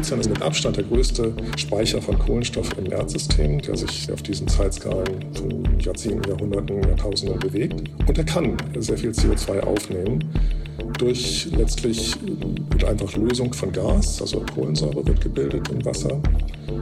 Ozean ist mit Abstand der größte Speicher von Kohlenstoff im Erdsystem, der sich auf diesen Zeitskalen von Jahrzehnten, Jahrhunderten, Jahrtausenden bewegt. Und er kann sehr viel CO2 aufnehmen durch letztlich mit einfach Lösung von Gas, also Kohlensäure wird gebildet im Wasser.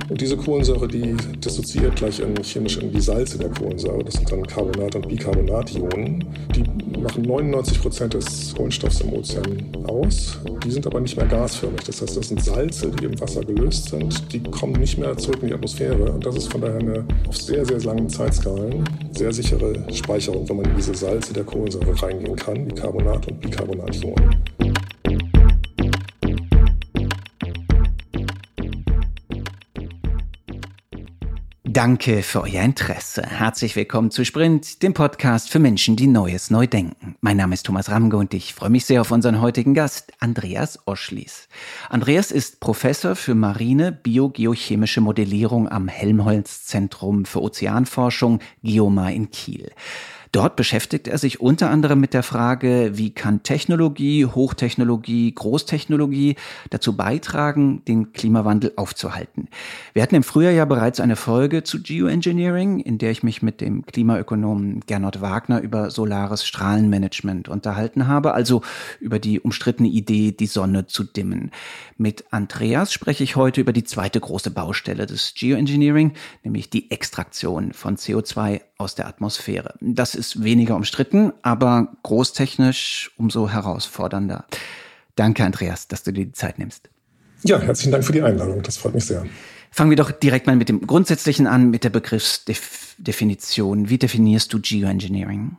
Und diese Kohlensäure, die dissoziiert gleich in, chemisch in die Salze der Kohlensäure. Das sind dann Carbonat- und Bicarbonationen. Die machen 99 Prozent des Kohlenstoffs im Ozean aus. Die sind aber nicht mehr gasförmig. Das heißt, das sind Salze, die im Wasser gelöst sind. Die kommen nicht mehr zurück in die Atmosphäre. Und das ist von daher eine auf sehr, sehr langen Zeitskalen sehr sichere Speicherung, wenn man in diese Salze der Kohlensäure reingehen kann, wie Carbonat und Bicarbonationen. Danke für euer Interesse. Herzlich willkommen zu Sprint, dem Podcast für Menschen, die Neues neu denken. Mein Name ist Thomas Ramge und ich freue mich sehr auf unseren heutigen Gast, Andreas Oschlies. Andreas ist Professor für marine biogeochemische Modellierung am Helmholtz Zentrum für Ozeanforschung Geomar in Kiel. Dort beschäftigt er sich unter anderem mit der Frage, wie kann Technologie, Hochtechnologie, Großtechnologie dazu beitragen, den Klimawandel aufzuhalten. Wir hatten im Frühjahr ja bereits eine Folge zu Geoengineering, in der ich mich mit dem Klimaökonomen Gernot Wagner über solares Strahlenmanagement unterhalten habe, also über die umstrittene Idee, die Sonne zu dimmen. Mit Andreas spreche ich heute über die zweite große Baustelle des Geoengineering, nämlich die Extraktion von CO2 aus der Atmosphäre. Das ist weniger umstritten, aber großtechnisch umso herausfordernder. Danke, Andreas, dass du dir die Zeit nimmst. Ja, herzlichen Dank für die Einladung. Das freut mich sehr. Fangen wir doch direkt mal mit dem Grundsätzlichen an, mit der Begriffsdefinition. Wie definierst du Geoengineering?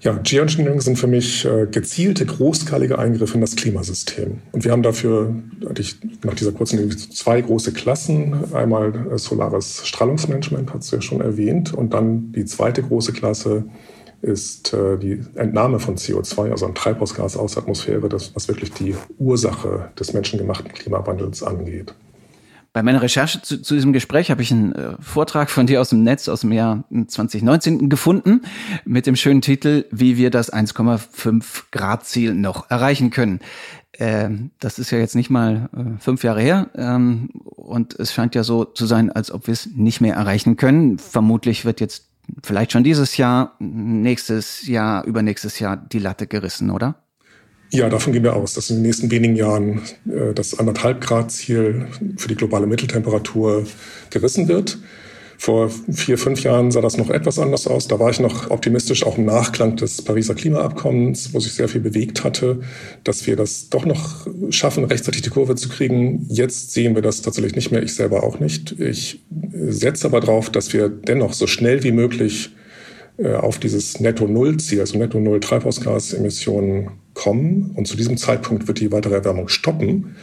Ja, Geoengineering sind für mich äh, gezielte, großskalige Eingriffe in das Klimasystem. Und wir haben dafür ich, nach dieser kurzen zwei große Klassen. Einmal äh, solares Strahlungsmanagement, hat es ja schon erwähnt. Und dann die zweite große Klasse ist äh, die Entnahme von CO2, also ein Treibhausgas aus der Atmosphäre, das, was wirklich die Ursache des menschengemachten Klimawandels angeht. Bei meiner Recherche zu, zu diesem Gespräch habe ich einen äh, Vortrag von dir aus dem Netz aus dem Jahr 2019 gefunden mit dem schönen Titel, wie wir das 1,5 Grad Ziel noch erreichen können. Ähm, das ist ja jetzt nicht mal äh, fünf Jahre her ähm, und es scheint ja so zu sein, als ob wir es nicht mehr erreichen können. Vermutlich wird jetzt vielleicht schon dieses Jahr, nächstes Jahr, übernächstes Jahr die Latte gerissen, oder? Ja, davon gehen wir aus, dass in den nächsten wenigen Jahren äh, das anderthalb Grad Ziel für die globale Mitteltemperatur gerissen wird. Vor vier, fünf Jahren sah das noch etwas anders aus. Da war ich noch optimistisch, auch im Nachklang des Pariser Klimaabkommens, wo sich sehr viel bewegt hatte, dass wir das doch noch schaffen, rechtzeitig die Kurve zu kriegen. Jetzt sehen wir das tatsächlich nicht mehr, ich selber auch nicht. Ich setze aber darauf, dass wir dennoch so schnell wie möglich äh, auf dieses Netto-Null-Ziel, also Netto-Null-Treibhausgasemissionen kommen. Und zu diesem Zeitpunkt wird die weitere Erwärmung stoppen.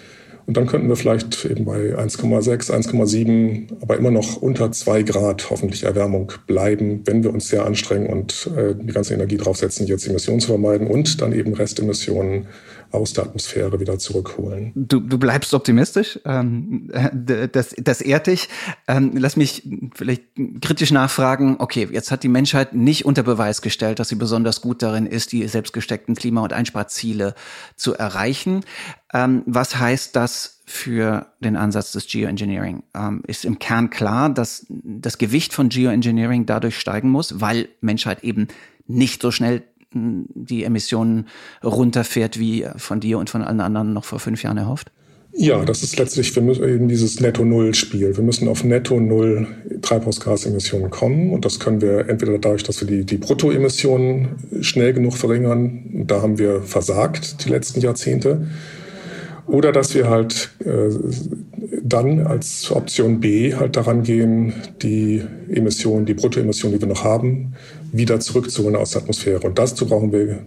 Und dann könnten wir vielleicht eben bei 1,6, 1,7, aber immer noch unter zwei Grad hoffentlich Erwärmung bleiben, wenn wir uns sehr anstrengen und äh, die ganze Energie draufsetzen, jetzt Emissionen zu vermeiden und dann eben Restemissionen aus der Atmosphäre wieder zurückholen. Du, du bleibst optimistisch, ähm, das, das ehrt dich. Ähm, lass mich vielleicht kritisch nachfragen, okay, jetzt hat die Menschheit nicht unter Beweis gestellt, dass sie besonders gut darin ist, die selbstgesteckten Klima- und Einsparziele zu erreichen. Ähm, was heißt das für den Ansatz des Geoengineering? Ähm, ist im Kern klar, dass das Gewicht von Geoengineering dadurch steigen muss, weil Menschheit eben nicht so schnell die Emissionen runterfährt, wie von dir und von allen anderen noch vor fünf Jahren erhofft? Ja, das ist letztlich wir müssen eben dieses Netto-Null-Spiel. Wir müssen auf Netto-Null Treibhausgasemissionen kommen. Und das können wir entweder dadurch, dass wir die, die Bruttoemissionen schnell genug verringern. Da haben wir versagt die letzten Jahrzehnte. Oder dass wir halt äh, dann als Option B halt daran gehen, die Emissionen, die Bruttoemissionen, die wir noch haben, wieder zurückzuholen aus der Atmosphäre. Und dazu brauchen wir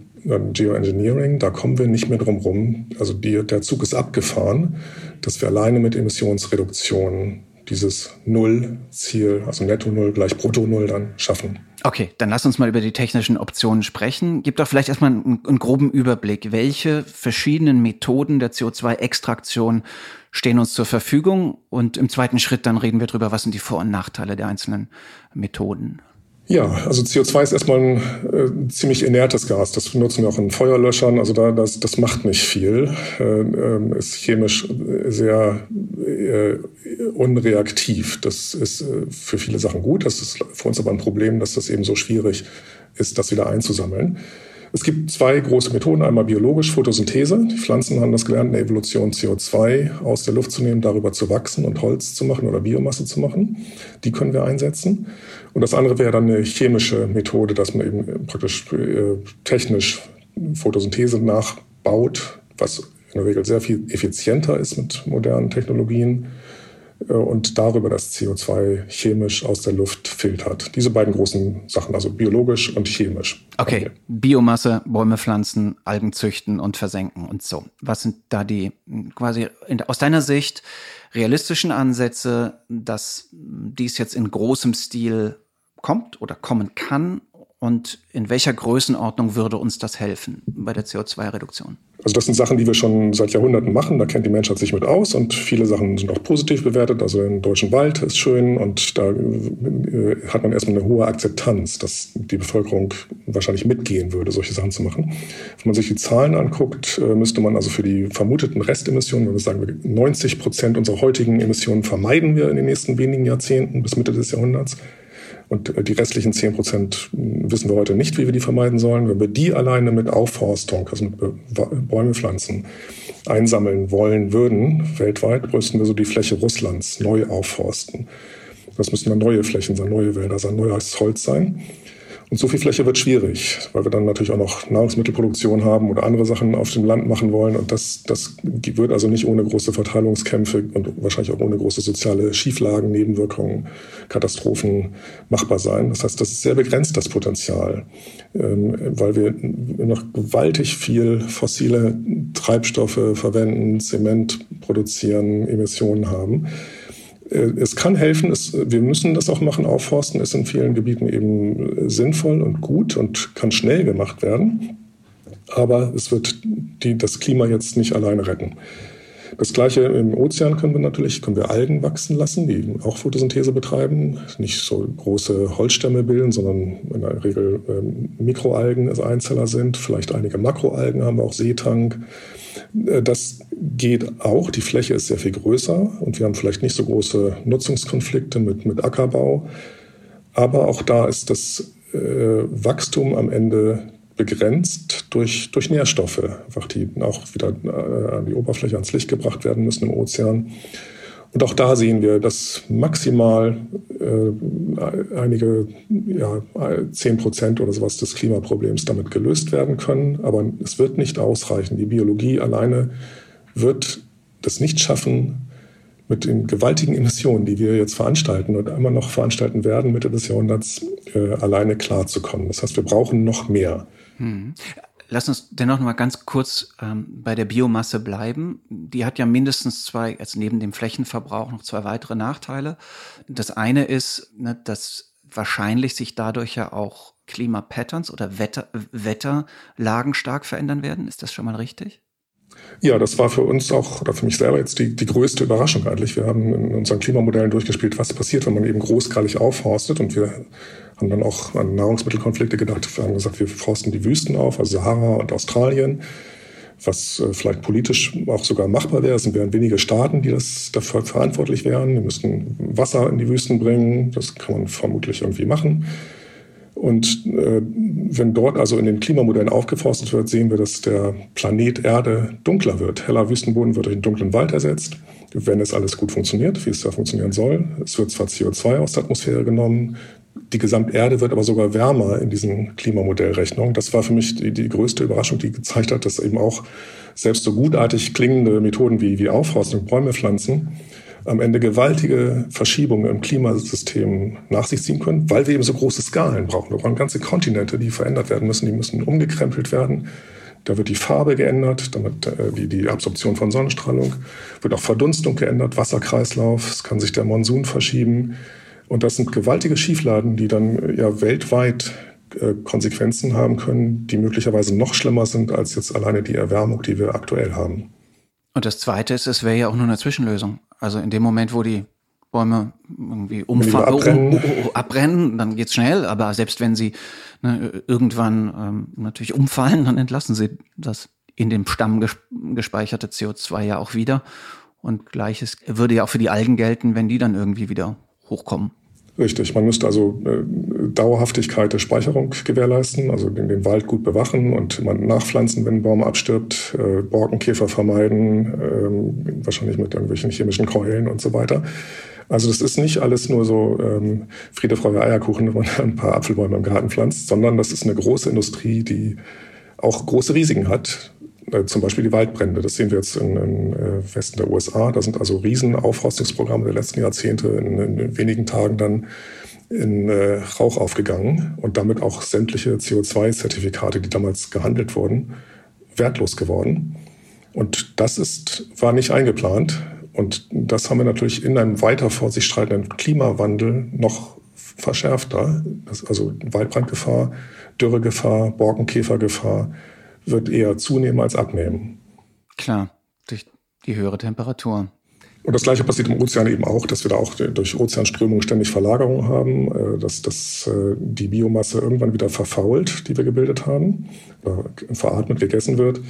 Geoengineering. Da kommen wir nicht mehr drum rum. Also die, der Zug ist abgefahren, dass wir alleine mit Emissionsreduktion dieses Null-Ziel, also Netto Null gleich Brutto Null dann schaffen. Okay, dann lass uns mal über die technischen Optionen sprechen. Gib doch vielleicht erstmal einen, einen groben Überblick. Welche verschiedenen Methoden der CO2-Extraktion stehen uns zur Verfügung? Und im zweiten Schritt dann reden wir darüber, was sind die Vor- und Nachteile der einzelnen Methoden. Ja, also CO2 ist erstmal ein äh, ziemlich inertes Gas. Das benutzen wir auch in Feuerlöschern. Also da, das, das macht nicht viel. Äh, ist chemisch sehr äh, unreaktiv. Das ist äh, für viele Sachen gut. Das ist für uns aber ein Problem, dass das eben so schwierig ist, das wieder einzusammeln. Es gibt zwei große Methoden. Einmal biologisch, Photosynthese. Die Pflanzen haben das gelernt, in der Evolution CO2 aus der Luft zu nehmen, darüber zu wachsen und Holz zu machen oder Biomasse zu machen. Die können wir einsetzen. Und das andere wäre dann eine chemische Methode, dass man eben praktisch äh, technisch Photosynthese nachbaut, was in der Regel sehr viel effizienter ist mit modernen Technologien äh, und darüber das CO2 chemisch aus der Luft filtert. Diese beiden großen Sachen, also biologisch und chemisch. Okay, Biomasse, Bäume pflanzen, Algen züchten und versenken und so. Was sind da die quasi in, aus deiner Sicht realistischen Ansätze, dass dies jetzt in großem Stil kommt oder kommen kann und in welcher Größenordnung würde uns das helfen bei der CO2-Reduktion? Also das sind Sachen, die wir schon seit Jahrhunderten machen. Da kennt die Menschheit sich mit aus und viele Sachen sind auch positiv bewertet. Also im deutschen Wald ist schön und da äh, hat man erstmal eine hohe Akzeptanz, dass die Bevölkerung wahrscheinlich mitgehen würde, solche Sachen zu machen. Wenn man sich die Zahlen anguckt, äh, müsste man also für die vermuteten Restemissionen, wenn wir sagen, 90 Prozent unserer heutigen Emissionen vermeiden wir in den nächsten wenigen Jahrzehnten bis Mitte des Jahrhunderts und die restlichen 10 Prozent wissen wir heute nicht, wie wir die vermeiden sollen. Wenn wir die alleine mit Aufforstung, also mit Bäume pflanzen, einsammeln wollen würden, weltweit, müssten wir so die Fläche Russlands neu aufforsten. Das müssen dann neue Flächen sein, neue Wälder sein, neues Holz sein. Und so viel Fläche wird schwierig, weil wir dann natürlich auch noch Nahrungsmittelproduktion haben oder andere Sachen auf dem Land machen wollen. Und das, das wird also nicht ohne große Verteilungskämpfe und wahrscheinlich auch ohne große soziale Schieflagen, Nebenwirkungen, Katastrophen machbar sein. Das heißt, das ist sehr begrenzt, das Potenzial, ähm, weil wir noch gewaltig viel fossile Treibstoffe verwenden, Zement produzieren, Emissionen haben. Äh, es kann helfen, es, wir müssen das auch machen, aufforsten ist in vielen Gebieten eben sinnvoll und gut und kann schnell gemacht werden. Aber es wird die, das Klima jetzt nicht alleine retten. Das gleiche im Ozean können wir natürlich, können wir Algen wachsen lassen, die auch Photosynthese betreiben, nicht so große Holzstämme bilden, sondern in der Regel ähm, Mikroalgen als Einzeller sind, vielleicht einige Makroalgen haben wir auch Seetank. Äh, das geht auch. Die Fläche ist sehr viel größer und wir haben vielleicht nicht so große Nutzungskonflikte mit, mit Ackerbau. Aber auch da ist das äh, Wachstum am Ende begrenzt durch, durch Nährstoffe, einfach die auch wieder äh, an die Oberfläche, ans Licht gebracht werden müssen im Ozean. Und auch da sehen wir, dass maximal äh, einige ja, 10 Prozent oder sowas des Klimaproblems damit gelöst werden können. Aber es wird nicht ausreichen. Die Biologie alleine wird das nicht schaffen, mit den gewaltigen Emissionen, die wir jetzt veranstalten und immer noch veranstalten werden, Mitte des Jahrhunderts äh, alleine klarzukommen. Das heißt, wir brauchen noch mehr. Hm. Lass uns dennoch noch mal ganz kurz ähm, bei der Biomasse bleiben. Die hat ja mindestens zwei, also neben dem Flächenverbrauch noch zwei weitere Nachteile. Das eine ist, ne, dass wahrscheinlich sich dadurch ja auch Klimapatterns oder Wetter, Wetterlagen stark verändern werden. Ist das schon mal richtig? Ja, das war für uns auch, oder für mich selber jetzt die, die größte Überraschung eigentlich. Wir haben in unseren Klimamodellen durchgespielt, was passiert, wenn man eben großgradig aufforstet. Und wir haben dann auch an Nahrungsmittelkonflikte gedacht. Wir haben gesagt, wir forsten die Wüsten auf, also Sahara und Australien, was äh, vielleicht politisch auch sogar machbar wäre. Es wären wenige Staaten, die das dafür verantwortlich wären. Die müssten Wasser in die Wüsten bringen. Das kann man vermutlich irgendwie machen. Und äh, wenn dort also in den Klimamodellen aufgeforstet wird, sehen wir, dass der Planet Erde dunkler wird. Heller Wüstenboden wird durch einen dunklen Wald ersetzt, wenn es alles gut funktioniert, wie es da funktionieren soll. Es wird zwar CO2 aus der Atmosphäre genommen, die Gesamterde wird aber sogar wärmer in diesen Klimamodellrechnungen. Das war für mich die, die größte Überraschung, die gezeigt hat, dass eben auch selbst so gutartig klingende Methoden wie, wie Aufforstung, Bäume pflanzen, am Ende gewaltige Verschiebungen im Klimasystem nach sich ziehen können, weil wir eben so große Skalen brauchen. Wir brauchen ganze Kontinente, die verändert werden müssen, die müssen umgekrempelt werden. Da wird die Farbe geändert, damit äh, die, die Absorption von Sonnenstrahlung, wird auch Verdunstung geändert, Wasserkreislauf, es kann sich der Monsun verschieben. Und das sind gewaltige Schiefladen, die dann äh, ja weltweit äh, Konsequenzen haben können, die möglicherweise noch schlimmer sind als jetzt alleine die Erwärmung, die wir aktuell haben. Und das Zweite ist, es wäre ja auch nur eine Zwischenlösung. Also in dem Moment, wo die Bäume irgendwie umfallen, abbrennen. Um, um, um, abbrennen, dann geht's schnell, aber selbst wenn sie ne, irgendwann ähm, natürlich umfallen, dann entlassen sie das in dem Stamm gespeicherte CO2 ja auch wieder. Und gleiches würde ja auch für die Algen gelten, wenn die dann irgendwie wieder hochkommen. Richtig, man müsste also äh, Dauerhaftigkeit der Speicherung gewährleisten, also den, den, Wald gut bewachen und man nachpflanzen, wenn ein Baum abstirbt, äh, Borkenkäfer vermeiden, äh, wahrscheinlich mit irgendwelchen chemischen Keulen und so weiter. Also das ist nicht alles nur so ähm, Friede, Freude, Eierkuchen, wenn man ein paar Apfelbäume im Garten pflanzt, sondern das ist eine große Industrie, die auch große Risiken hat. Äh, zum Beispiel die Waldbrände. Das sehen wir jetzt im äh, Westen der USA. Da sind also Riesenaufforstungsprogramme der letzten Jahrzehnte in, in wenigen Tagen dann in äh, Rauch aufgegangen und damit auch sämtliche CO2-Zertifikate, die damals gehandelt wurden, wertlos geworden. Und das ist, war nicht eingeplant. Und das haben wir natürlich in einem weiter vor sich schreitenden Klimawandel noch verschärfter. also Waldbrandgefahr, Dürregefahr, Borkenkäfergefahr, wird eher zunehmen als abnehmen. Klar, durch die höhere Temperatur. Und das Gleiche passiert im Ozean eben auch, dass wir da auch durch Ozeanströmungen ständig Verlagerungen haben, äh, dass, dass äh, die Biomasse irgendwann wieder verfault, die wir gebildet haben, veratmet, gegessen wird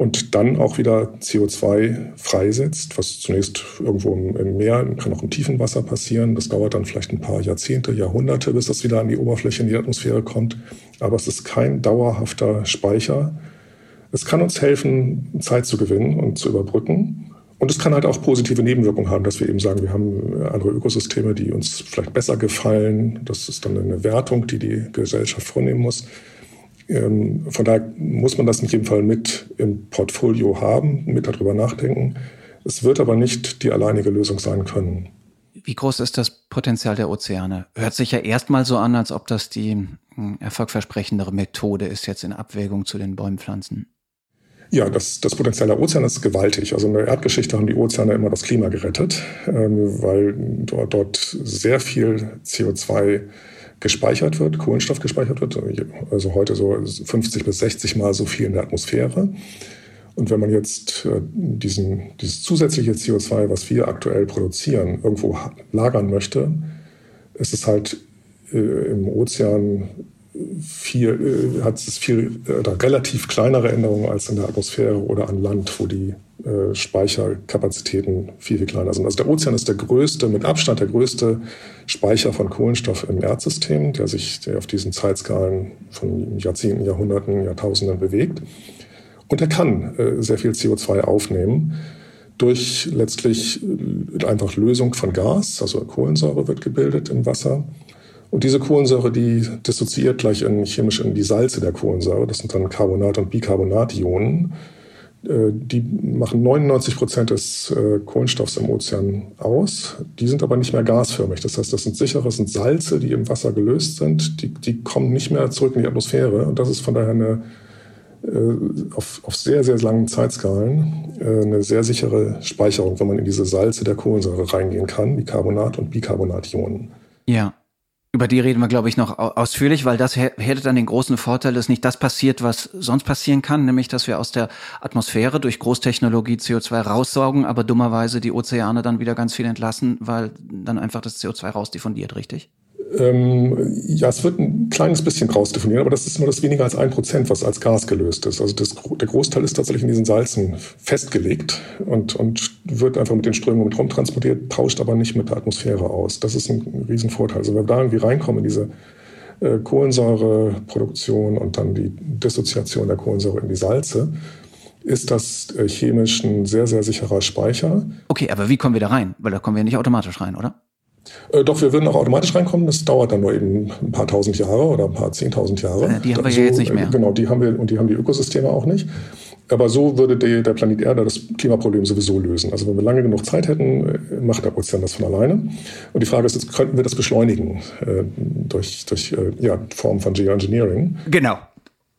und dann auch wieder CO2 freisetzt, was zunächst irgendwo im, Meer, kann auch im tiefen Wasser passieren. Das dauert dann vielleicht ein paar Jahrzehnte, Jahrhunderte, bis das wieder an die Oberfläche in die Atmosphäre kommt. Aber es ist kein dauerhafter Speicher es kann uns helfen, Zeit zu gewinnen und zu überbrücken. Und es kann halt auch positive Nebenwirkungen haben, dass wir eben sagen, wir haben andere Ökosysteme, die uns vielleicht besser gefallen. Das ist dann eine Wertung, die die Gesellschaft vornehmen muss. Ähm, von daher muss man das in jedem Fall mit im Portfolio haben, mit darüber nachdenken. Es wird aber nicht die alleinige Lösung sein können. Wie groß ist das Potenzial der Ozeane? Hört sich ja erstmal so an, als ob das die hm, erfolgversprechendere Methode ist, jetzt in Abwägung zu den Bäumpflanzen. Ja, das, das Potenzial der Ozeane ist gewaltig. Also in der Erdgeschichte haben die Ozeane immer das Klima gerettet, ähm, weil dort, dort sehr viel CO2 gespeichert wird, Kohlenstoff gespeichert wird, also heute so 50 bis 60 Mal so viel in der Atmosphäre. Und wenn man jetzt äh, diesen, dieses zusätzliche CO2, was wir aktuell produzieren, irgendwo lagern möchte, ist es halt äh, im Ozean viel, äh, hat es viel äh, relativ kleinere Änderungen als in der Atmosphäre oder an Land, wo die äh, Speicherkapazitäten viel, viel kleiner sind. Also der Ozean ist der größte, mit Abstand der größte Speicher von Kohlenstoff im Erdsystem, der sich der auf diesen Zeitskalen von Jahrzehnten, Jahrhunderten, Jahrtausenden bewegt. Und er kann äh, sehr viel CO2 aufnehmen durch letztlich äh, einfach Lösung von Gas, also Kohlensäure wird gebildet im Wasser und diese Kohlensäure, die dissoziiert gleich in, chemisch in die Salze der Kohlensäure. Das sind dann Carbonat- und Bicarbonationen. Äh, die machen 99 Prozent des äh, Kohlenstoffs im Ozean aus. Die sind aber nicht mehr gasförmig. Das heißt, das sind sichere, sind Salze, die im Wasser gelöst sind. Die, die kommen nicht mehr zurück in die Atmosphäre. Und das ist von daher eine, äh, auf, auf sehr, sehr langen Zeitskalen eine sehr sichere Speicherung, wenn man in diese Salze der Kohlensäure reingehen kann, die Carbonat- und Bicarbonationen. Ja. Über die reden wir, glaube ich, noch ausführlich, weil das hätte dann den großen Vorteil, dass nicht das passiert, was sonst passieren kann, nämlich dass wir aus der Atmosphäre durch Großtechnologie CO2 raussaugen, aber dummerweise die Ozeane dann wieder ganz viel entlassen, weil dann einfach das CO2 rausdiffundiert, richtig? Ähm, ja, es wird ein kleines bisschen rausdefiniert, aber das ist nur das weniger als ein Prozent, was als Gas gelöst ist. Also das, der Großteil ist tatsächlich in diesen Salzen festgelegt und, und wird einfach mit den Strömungen mit rumtransportiert, tauscht aber nicht mit der Atmosphäre aus. Das ist ein Riesenvorteil. Also wenn wir da irgendwie reinkommen in diese äh, Kohlensäureproduktion und dann die Dissoziation der Kohlensäure in die Salze, ist das äh, chemisch ein sehr, sehr sicherer Speicher. Okay, aber wie kommen wir da rein? Weil da kommen wir nicht automatisch rein, oder? Äh, doch, wir würden auch automatisch reinkommen. Das dauert dann nur eben ein paar tausend Jahre oder ein paar zehntausend Jahre. Ja, die haben wir so, ja jetzt nicht mehr. Äh, genau, die haben wir und die haben die Ökosysteme auch nicht. Aber so würde die, der Planet Erde das Klimaproblem sowieso lösen. Also wenn wir lange genug Zeit hätten, äh, macht der Ozean das von alleine. Und die Frage ist jetzt, könnten wir das beschleunigen äh, durch, durch äh, ja, Formen von Geoengineering? Genau.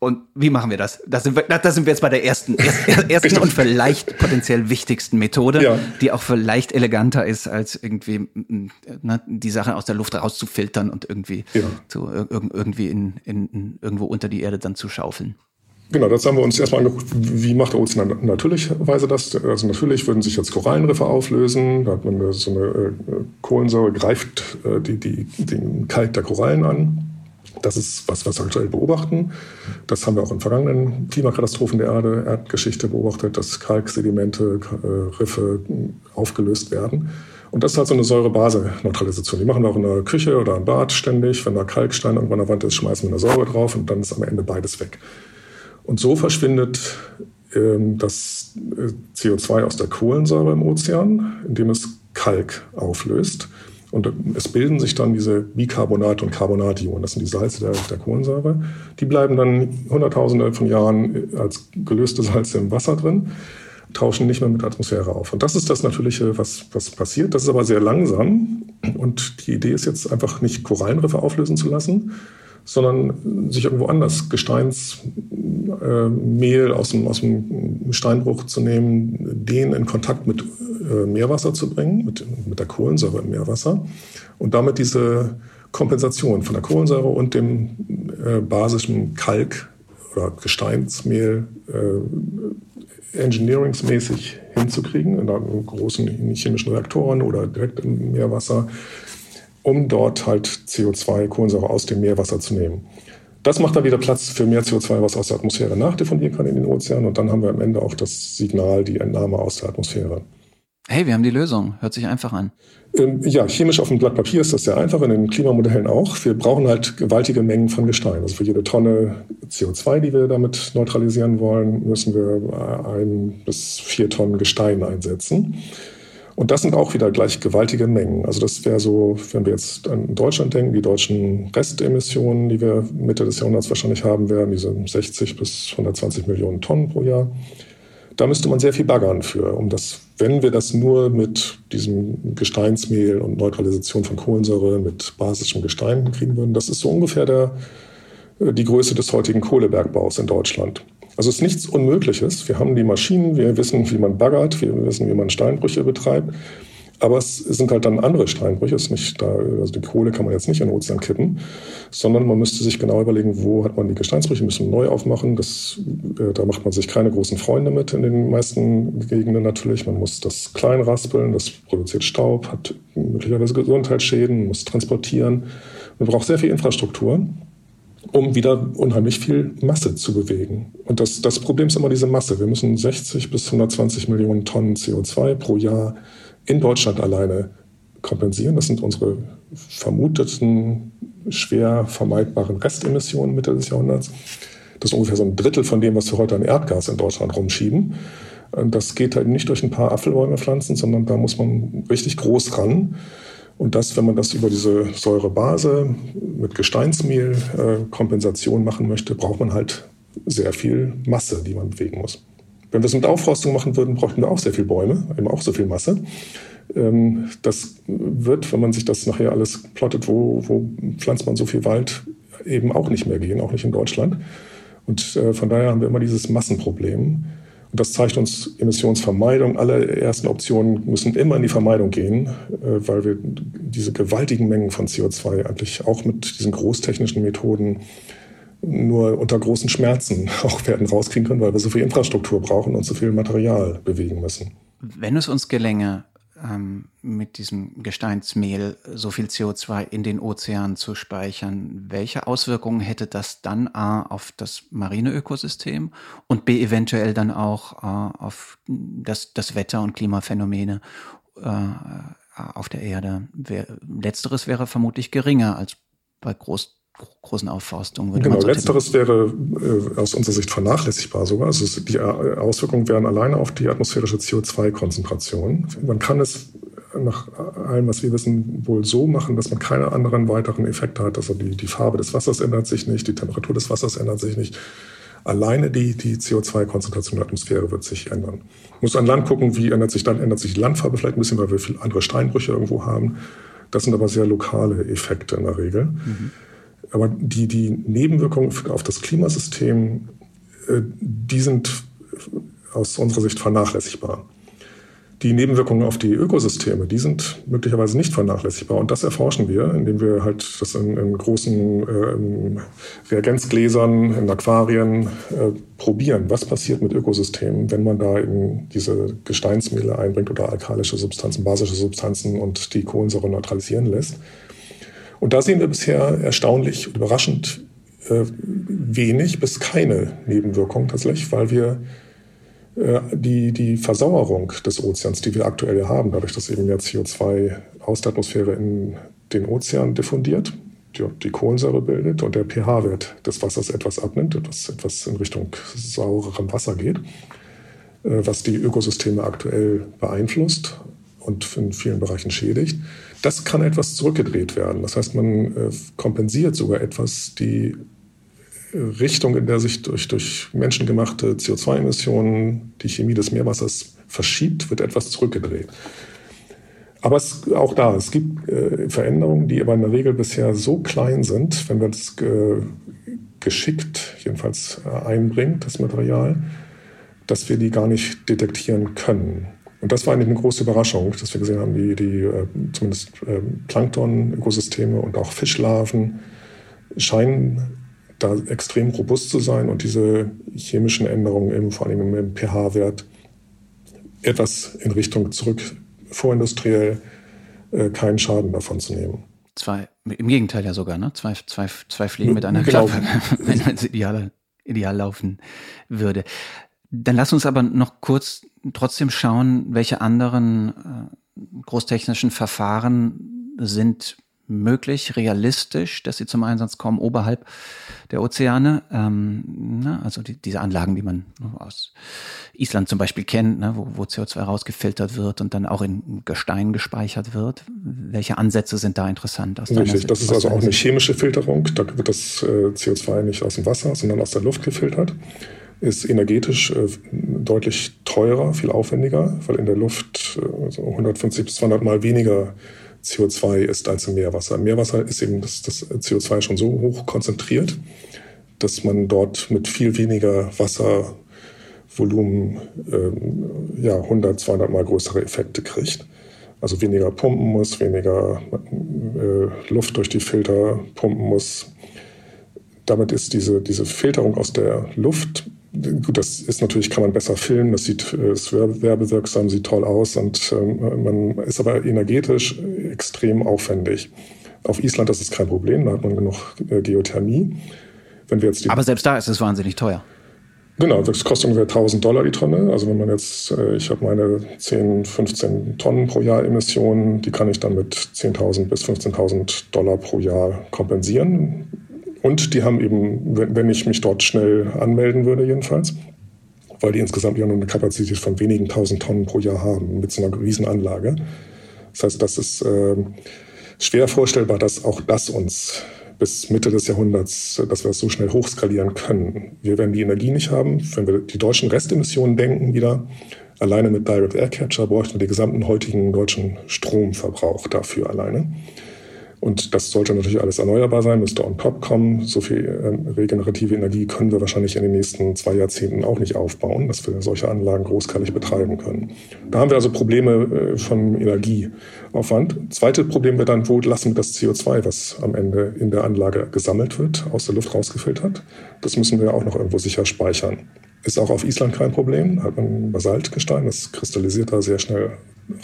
Und wie machen wir das? Da sind wir, da sind wir jetzt bei der ersten, ersten und vielleicht potenziell wichtigsten Methode, ja. die auch vielleicht eleganter ist, als irgendwie ne, die Sache aus der Luft rauszufiltern und irgendwie, ja. zu, irgendwie in, in, irgendwo unter die Erde dann zu schaufeln. Genau, das haben wir uns erstmal angeguckt, wie macht der Ozean natürlicherweise das? Also natürlich würden sich jetzt Korallenriffe auflösen, da hat man so eine äh, Kohlensäure, greift äh, die, die, den Kalk der Korallen an. Das ist was, was wir aktuell beobachten. Das haben wir auch in vergangenen Klimakatastrophen der Erde, Erdgeschichte beobachtet, dass Kalksedimente, äh, Riffe aufgelöst werden. Und das ist halt so eine Säure-Base-Neutralisation. Die machen wir auch in der Küche oder im Bad ständig. Wenn da Kalkstein irgendwann an der Wand ist, schmeißen wir eine Säure drauf und dann ist am Ende beides weg. Und so verschwindet ähm, das äh, CO2 aus der Kohlensäure im Ozean, indem es Kalk auflöst. Und es bilden sich dann diese Bicarbonate und Carbonationen, das sind die Salze der, der Kohlensäure. Die bleiben dann Hunderttausende von Jahren als gelöste Salze im Wasser drin, tauschen nicht mehr mit der Atmosphäre auf. Und das ist das Natürliche, was, was passiert. Das ist aber sehr langsam. Und die Idee ist jetzt einfach nicht Korallenriffe auflösen zu lassen, sondern sich irgendwo anders Gesteinsmehl äh, aus, dem, aus dem Steinbruch zu nehmen, den in Kontakt mit äh, Meerwasser zu bringen, mit, mit der Kohlensäure im Meerwasser und damit diese Kompensation von der Kohlensäure und dem äh, basischen Kalk oder Gesteinsmehl äh, engineeringsmäßig hinzukriegen in großen chemischen Reaktoren oder direkt im Meerwasser um dort halt CO2, Kohlensäure aus dem Meerwasser zu nehmen. Das macht dann wieder Platz für mehr CO2, was aus der Atmosphäre nachdefonieren kann in den Ozean. Und dann haben wir am Ende auch das Signal, die Entnahme aus der Atmosphäre. Hey, wir haben die Lösung. Hört sich einfach an. Ähm, ja, chemisch auf dem Blatt Papier ist das sehr einfach, in den Klimamodellen auch. Wir brauchen halt gewaltige Mengen von Gestein. Also für jede Tonne CO2, die wir damit neutralisieren wollen, müssen wir ein bis vier Tonnen Gestein einsetzen. Und das sind auch wieder gleich gewaltige Mengen. Also das wäre so, wenn wir jetzt an Deutschland denken, die deutschen Restemissionen, die wir Mitte des Jahrhunderts wahrscheinlich haben werden, diese 60 bis 120 Millionen Tonnen pro Jahr. Da müsste man sehr viel baggern für, um das, wenn wir das nur mit diesem Gesteinsmehl und Neutralisation von Kohlensäure mit basischem Gestein kriegen würden. Das ist so ungefähr der, die Größe des heutigen Kohlebergbaus in Deutschland. Also es ist nichts Unmögliches. Wir haben die Maschinen, wir wissen, wie man baggert, wir wissen, wie man Steinbrüche betreibt. Aber es sind halt dann andere Steinbrüche. Es ist nicht da, also die Kohle kann man jetzt nicht in den Ozean kippen, sondern man müsste sich genau überlegen, wo hat man die Gesteinsbrüche, müssen neu aufmachen. Das, äh, da macht man sich keine großen Freunde mit in den meisten Gegenden natürlich. Man muss das klein raspeln, das produziert Staub, hat möglicherweise Gesundheitsschäden, muss transportieren. Man braucht sehr viel Infrastruktur um wieder unheimlich viel Masse zu bewegen. Und das, das Problem ist immer diese Masse. Wir müssen 60 bis 120 Millionen Tonnen CO2 pro Jahr in Deutschland alleine kompensieren. Das sind unsere vermuteten schwer vermeidbaren Restemissionen Mitte des Jahrhunderts. Das ist ungefähr so ein Drittel von dem, was wir heute an Erdgas in Deutschland rumschieben. Das geht halt nicht durch ein paar Apfelbäume pflanzen, sondern da muss man richtig groß ran. Und das, wenn man das über diese Säurebase mit Gesteinsmehl äh, Kompensation machen möchte, braucht man halt sehr viel Masse, die man bewegen muss. Wenn wir es mit Aufforstung machen würden, bräuchten wir auch sehr viele Bäume, eben auch so viel Masse. Ähm, das wird, wenn man sich das nachher alles plottet, wo, wo pflanzt man so viel Wald, eben auch nicht mehr gehen, auch nicht in Deutschland. Und äh, von daher haben wir immer dieses Massenproblem. Und das zeigt uns Emissionsvermeidung. Alle ersten Optionen müssen immer in die Vermeidung gehen, äh, weil wir diese gewaltigen Mengen von CO2 eigentlich auch mit diesen großtechnischen Methoden nur unter großen Schmerzen auch werden rauskriegen können, weil wir so viel Infrastruktur brauchen und so viel Material bewegen müssen. Wenn es uns gelänge, ähm, mit diesem Gesteinsmehl so viel CO2 in den Ozean zu speichern. Welche Auswirkungen hätte das dann A auf das marine Ökosystem und B eventuell dann auch äh, auf das, das Wetter und Klimaphänomene äh, auf der Erde? Letzteres wäre vermutlich geringer als bei groß, großen Aufforstungen. genau, so letzteres wäre äh, aus unserer Sicht vernachlässigbar sogar. Also die Auswirkungen wären alleine auf die atmosphärische CO2-Konzentration. Man kann es nach allem, was wir wissen, wohl so machen, dass man keine anderen weiteren Effekte hat. Also die, die Farbe des Wassers ändert sich nicht, die Temperatur des Wassers ändert sich nicht. Alleine die, die CO2-Konzentration der Atmosphäre wird sich ändern. Man muss an Land gucken, wie ändert sich dann, ändert sich die Landfarbe vielleicht ein bisschen, weil wir viele andere Steinbrüche irgendwo haben. Das sind aber sehr lokale Effekte in der Regel. Mhm. Aber die, die Nebenwirkungen auf das Klimasystem, äh, die sind aus unserer Sicht vernachlässigbar. die Nebenwirkungen auf die Ökosysteme, die sind möglicherweise nicht vernachlässigbar. Und das erforschen wir, indem wir halt das in, in großen äh, Reagenzgläsern, in Aquarien äh, probieren. Was passiert mit Ökosystemen, wenn man da eben diese Gesteinsmehle einbringt oder alkalische Substanzen, basische Substanzen und die Kohlensäure neutralisieren lässt? Und da sehen wir bisher erstaunlich und überraschend äh, wenig bis keine Nebenwirkungen tatsächlich, weil wir äh, die, die Versauerung des Ozeans, die wir aktuell haben, dadurch, dass eben ja CO2 aus der Atmosphäre in den Ozean diffundiert, die, die Kohlensäure bildet und der pH-Wert des Wassers etwas abnimmt, etwas, etwas in Richtung saurerem Wasser geht, äh, was die Ökosysteme aktuell beeinflusst und in vielen Bereichen schädigt. Das kann etwas zurückgedreht werden. Das heißt, man äh, kompensiert sogar etwas die Richtung, in der sich durch, durch menschengemachte CO2-Emissionen die Chemie des Meerwassers verschiebt, wird etwas zurückgedreht. Aber es, auch da, es gibt äh, Veränderungen, die aber in der Regel bisher so klein sind, wenn man es äh, geschickt jedenfalls äh, einbringt, das Material, dass wir die gar nicht detektieren können. Und das war eigentlich eine große Überraschung, dass wir gesehen haben, die, die äh, zumindest äh, Plankton-Ökosysteme und auch Fischlarven scheinen da extrem robust zu sein und diese chemischen Änderungen, eben vor allem im pH-Wert, etwas in Richtung zurück vorindustriell äh, keinen Schaden davon zu nehmen. Zwei, im Gegenteil ja sogar, ne? Zwei, zwei, zwei Fliegen mit einer genau. Klappe, wenn es ideal, ideal laufen würde. Dann lass uns aber noch kurz trotzdem schauen, welche anderen äh, großtechnischen Verfahren sind möglich, realistisch, dass sie zum Einsatz kommen oberhalb der Ozeane. Ähm, ne, also die, diese Anlagen, die man aus Island zum Beispiel kennt, ne, wo, wo CO2 rausgefiltert wird und dann auch in Gestein gespeichert wird. Welche Ansätze sind da interessant? Richtig, das ist also auch eine chemische Filterung. Da wird das äh, CO2 nicht aus dem Wasser, sondern aus der Luft gefiltert. Ist energetisch äh, deutlich teurer, viel aufwendiger, weil in der Luft äh, so 150 bis 200 Mal weniger CO2 ist als im Meerwasser. Im Meerwasser ist eben das, das CO2 schon so hoch konzentriert, dass man dort mit viel weniger Wasservolumen äh, ja, 100, 200 Mal größere Effekte kriegt. Also weniger pumpen muss, weniger äh, Luft durch die Filter pumpen muss. Damit ist diese, diese Filterung aus der Luft Gut, das ist natürlich, kann man besser filmen, das sieht ist werbewirksam, sieht toll aus und ähm, man ist aber energetisch extrem aufwendig. Auf Island ist es kein Problem, da hat man genug äh, Geothermie. Wenn wir jetzt aber selbst da ist es wahnsinnig teuer. Genau, das kostet ungefähr 1000 Dollar die Tonne. Also wenn man jetzt, äh, ich habe meine 10, 15 Tonnen pro Jahr Emissionen, die kann ich dann mit 10.000 bis 15.000 Dollar pro Jahr kompensieren. Und die haben eben, wenn ich mich dort schnell anmelden würde jedenfalls, weil die insgesamt ja nur eine Kapazität von wenigen tausend Tonnen pro Jahr haben mit so einer Riesenanlage. Das heißt, das ist äh, schwer vorstellbar, dass auch das uns bis Mitte des Jahrhunderts, dass wir das so schnell hochskalieren können. Wir werden die Energie nicht haben. Wenn wir die deutschen Restemissionen denken wieder, alleine mit Direct Air Catcher bräuchten wir den gesamten heutigen deutschen Stromverbrauch dafür alleine. Und das sollte natürlich alles erneuerbar sein, müsste on top kommen. So viel äh, regenerative Energie können wir wahrscheinlich in den nächsten zwei Jahrzehnten auch nicht aufbauen, dass wir solche Anlagen großskalig betreiben können. Da haben wir also Probleme äh, von Energieaufwand. Zweite Problem wird dann, wo lassen wir das CO2, was am Ende in der Anlage gesammelt wird, aus der Luft rausgefiltert? Das müssen wir auch noch irgendwo sicher speichern. Ist auch auf Island kein Problem, hat man Basaltgestein, das kristallisiert da sehr schnell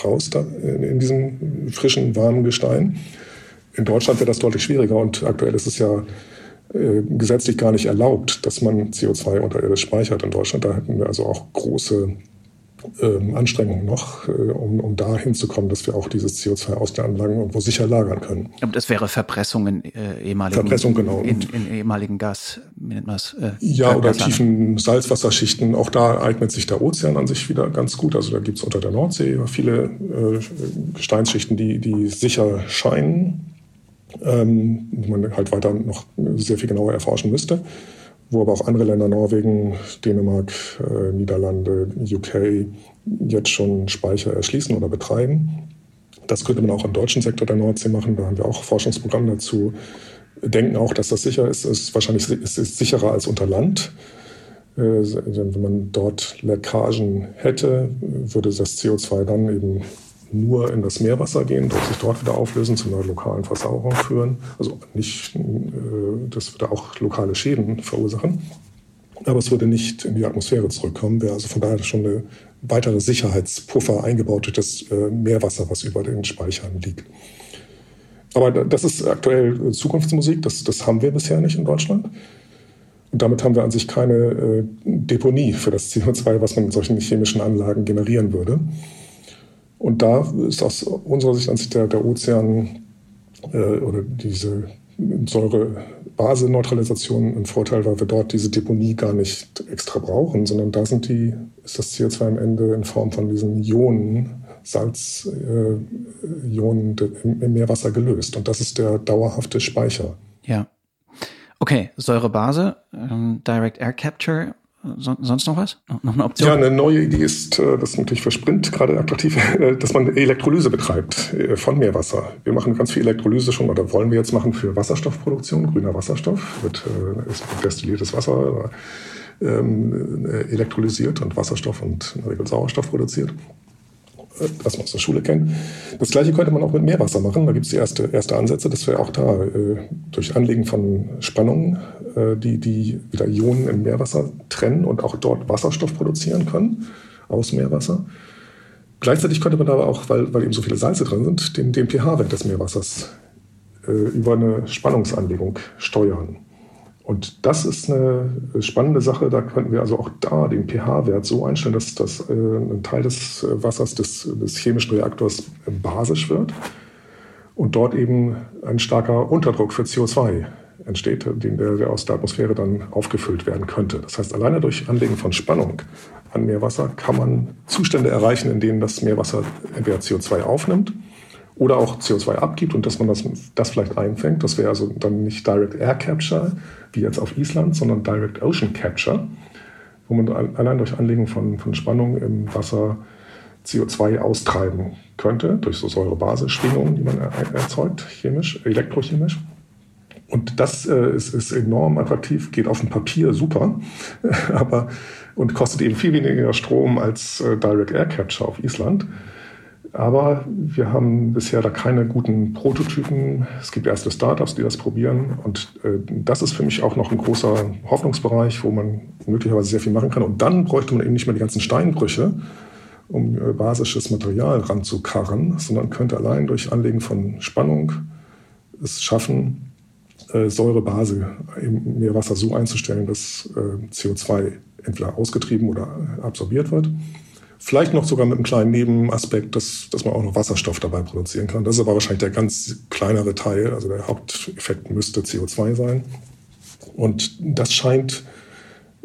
raus da in diesem frischen, warmen Gestein. In Deutschland wäre das deutlich schwieriger und aktuell ist es ja äh, gesetzlich gar nicht erlaubt, dass man CO2 unterirdisch speichert in Deutschland. Da hätten wir also auch große ähm, Anstrengungen noch, äh, um, um da hinzukommen, dass wir auch dieses CO2 aus der Anlagen irgendwo sicher lagern können. Aber das wäre Verpressung in äh, ehemaligen, Verpressung, genau. in, in ehemaligen Gas, wie nennt man Äh, ja, oder tiefen Salzwasserschichten. Auch da eignet sich der Ozean an sich wieder ganz gut. Also da gibt es unter der Nordsee viele äh, Gesteinsschichten, die, die sicher scheinen ähm, die man halt weiter noch sehr viel genauer erforschen müsste, wo aber auch andere Länder, Norwegen, Dänemark, äh, Niederlande, UK, jetzt schon Speicher erschließen oder betreiben. Das könnte man auch im deutschen Sektor der Nordsee machen, da haben wir auch Forschungsprogramme dazu. Denken auch, dass das sicher ist, es ist wahrscheinlich ist es sicherer als unter Land. wenn man dort Leckagen hätte, würde das CO2 dann eben nur in das Meerwasser gehen, dort sich dort wieder auflösen, zu einer lokalen Versauerung führen. Also nicht, das würde auch lokale Schäden verursachen. Aber es würde nicht in die Atmosphäre zurückkommen, wäre also von daher schon eine weitere Sicherheitspuffer eingebaut durch das Meerwasser, was über den Speichern liegt. Aber das ist aktuell Zukunftsmusik, das, das haben wir bisher nicht in Deutschland. Und damit haben wir an sich keine äh, Deponie für das CO2, was man in solchen chemischen Anlagen generieren würde. Und da ist aus unserer Sicht an sich der, der Ozean äh, oder diese Säure-Base-Neutralisation ein Vorteil, weil wir dort diese Deponie gar nicht extra brauchen, sondern da sind die, ist das CO2 am Ende in Form von diesen Ionen, Salzionen äh, im Meerwasser gelöst. Und das ist der dauerhafte Speicher. Ja. Okay, Säurebase, ähm, Direct Air Capture, so, sonst noch was? Noch eine Option? Ja, eine neue Idee ist, äh, das ist natürlich für Sprint gerade attraktiv, äh, dass man Elektrolyse betreibt äh, von Meerwasser. Wir machen ganz viel Elektrolyse schon oder wollen wir jetzt machen für Wasserstoffproduktion, grüner Wasserstoff, wird destilliertes Wasser ähm, elektrolysiert und Wasserstoff und Sauerstoff produziert was man aus der Schule kennt. Das gleiche könnte man auch mit Meerwasser machen. Da gibt es die erste, erste Ansätze, dass wir auch da äh, durch Anlegen von Spannungen, äh, die, die wieder Ionen im Meerwasser trennen und auch dort Wasserstoff produzieren können aus Meerwasser. Gleichzeitig könnte man aber auch, weil, weil eben so viele Salze drin sind, den, den pH-Wert des Meerwassers äh, über eine Spannungsanlegung steuern. Und das ist eine spannende Sache. Da könnten wir also auch da den pH-Wert so einstellen, dass, dass äh, ein Teil des äh, Wassers des, des chemischen Reaktors basisch wird und dort eben ein starker Unterdruck für CO2 entsteht, den der, der aus der Atmosphäre dann aufgefüllt werden könnte. Das heißt, alleine durch Anlegen von Spannung an Meerwasser kann man Zustände erreichen, in denen das Meerwasser entweder CO2 aufnimmt oder auch CO2 abgibt und dass man das, das vielleicht einfängt. Das wäre also dann nicht Direct Air Capture, wie jetzt auf Island, sondern Direct Ocean Capture, wo man allein durch Anlegen von, von Spannung im Wasser CO2 austreiben könnte, durch so Säure-Base-Schwingungen, die man erzeugt, chemisch, elektrochemisch. Und das äh, ist, ist enorm attraktiv, geht auf dem Papier super, aber und kostet eben viel weniger Strom als äh, Direct Air Capture auf Island. Aber wir haben bisher da keine guten Prototypen. Es gibt erste Startups, die das probieren. Und äh, das ist für mich auch noch ein großer Hoffnungsbereich, wo man möglicherweise sehr viel machen kann. Und dann bräuchte man eben nicht mehr die ganzen Steinbrüche, um äh, basisches Material ranzukarren, sondern könnte allein durch Anlegen von Spannung es schaffen, äh, Säurebase im Meerwasser so einzustellen, dass äh, CO2 entweder ausgetrieben oder absorbiert wird. Vielleicht noch sogar mit einem kleinen Nebenaspekt, dass, dass man auch noch Wasserstoff dabei produzieren kann. Das ist aber wahrscheinlich der ganz kleinere Teil. Also der Haupteffekt müsste CO2 sein. Und das scheint,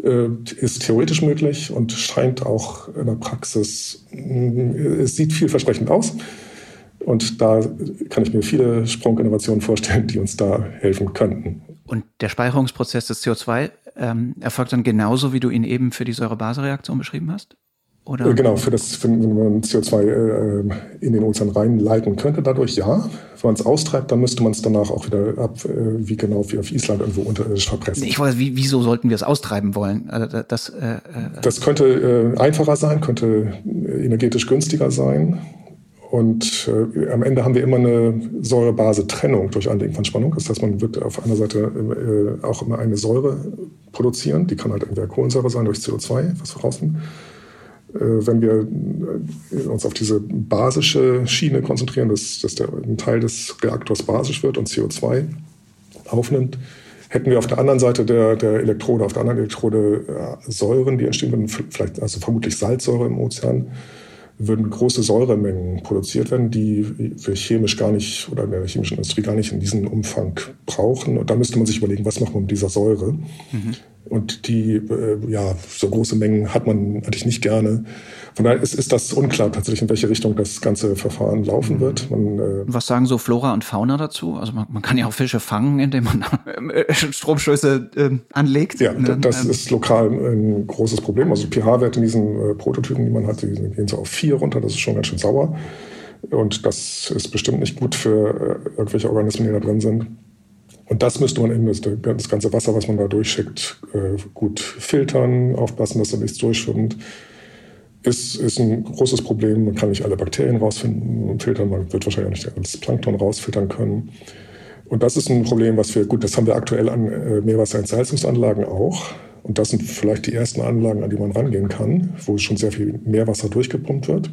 äh, ist theoretisch möglich und scheint auch in der Praxis, äh, es sieht vielversprechend aus. Und da kann ich mir viele Sprunginnovationen vorstellen, die uns da helfen könnten. Und der Speicherungsprozess des CO2 ähm, erfolgt dann genauso, wie du ihn eben für die Säure-Base-Reaktion beschrieben hast? Oder? Äh, genau, für das, für, wenn man CO2 äh, in den Ozean reinleiten könnte, dadurch ja. Wenn man es austreibt, dann müsste man es danach auch wieder ab, äh, wie genau wie auf Island irgendwo unterirdisch verpressen. Ich weiß, wie, wieso sollten wir es austreiben wollen? Also das, äh, das könnte einfacher sein, könnte energetisch günstiger sein. Und äh, am Ende haben wir immer eine Säure-Base-Trennung durch Anlegen von Spannung. Das heißt, man wird auf einer Seite äh, auch immer eine Säure produzieren. Die kann halt entweder Kohlensäure sein durch CO2, was wir äh, wenn wir äh, uns auf diese basische Schiene konzentrieren, dass, dass der, ein Teil des Reaktors basisch wird und CO2 aufnimmt, hätten wir auf der anderen Seite der, der Elektrode, auf der anderen Elektrode äh, Säuren, die entstehen würden, vielleicht also vermutlich Salzsäure im Ozean, würden große Säuremengen produziert werden, die wir chemisch gar nicht oder in der chemischen Industrie gar nicht in diesem Umfang brauchen. Und da müsste man sich überlegen, was machen wir mit dieser Säure? Mhm. Und die, äh, ja, so große Mengen hat man eigentlich nicht gerne. Von daher ist, ist das unklar tatsächlich, in welche Richtung das ganze Verfahren laufen wird. Man, äh Was sagen so Flora und Fauna dazu? Also man, man kann ja auch Fische fangen, indem man äh, Stromstöße äh, anlegt. Ja, ne? das ähm. ist lokal ein großes Problem. Also pH-Werte in diesen äh, Prototypen, die man hat, die gehen so auf vier runter. Das ist schon ganz schön sauer. Und das ist bestimmt nicht gut für äh, irgendwelche Organismen, die da drin sind. Und das müsste man eben, das, ganze Wasser, was man da durchschickt, äh, gut filtern, aufpassen, dass da nichts durchschwimmt. Ist, ist ein großes Problem. Man kann nicht alle Bakterien rausfinden und filtern. Man wird wahrscheinlich auch nicht alles Plankton rausfiltern können. Und das ist ein Problem, was wir, gut, das haben wir aktuell an äh, Meerwasserentsalzungsanlagen auch. Und das sind vielleicht die ersten Anlagen, an die man rangehen kann, wo schon sehr viel Meerwasser durchgepumpt wird.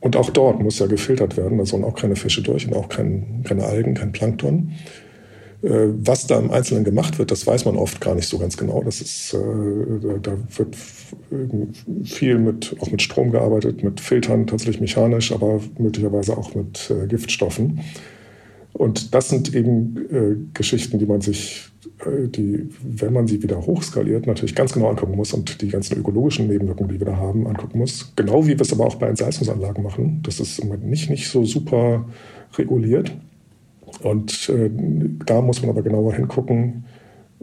Und auch dort muss ja gefiltert werden. Da sollen auch keine Fische durch und auch kein, keine Algen, kein Plankton. Äh, was da im Einzelnen gemacht wird, das weiß man oft gar nicht so ganz genau. Das ist, äh, da wird viel mit, auch mit Strom gearbeitet, mit Filtern tatsächlich mechanisch, aber möglicherweise auch mit äh, Giftstoffen. Und das sind eben Geschichten, die man sich, die, wenn man sie wieder hochskaliert, natürlich ganz genau angucken muss und die ganzen ökologischen Nebenwirkungen, die wir da haben, angucken muss. Genau wie wir es aber auch bei Entsalzungsanlagen machen. Das ist nicht, nicht so super reguliert. Und äh, da muss man aber genauer hingucken,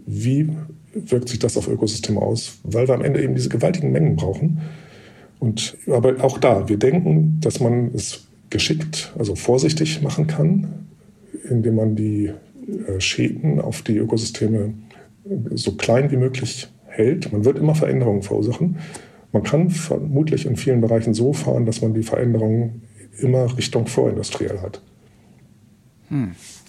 wie wirkt sich das auf Ökosysteme aus, weil wir am Ende eben diese gewaltigen Mengen brauchen. Und aber auch da, wir denken, dass man es geschickt, also vorsichtig machen kann, indem man die äh, Schäden auf die Ökosysteme so klein wie möglich hält. Man wird immer Veränderungen verursachen. Man kann vermutlich in vielen Bereichen so fahren, dass man die Veränderungen immer Richtung vorindustriell hat.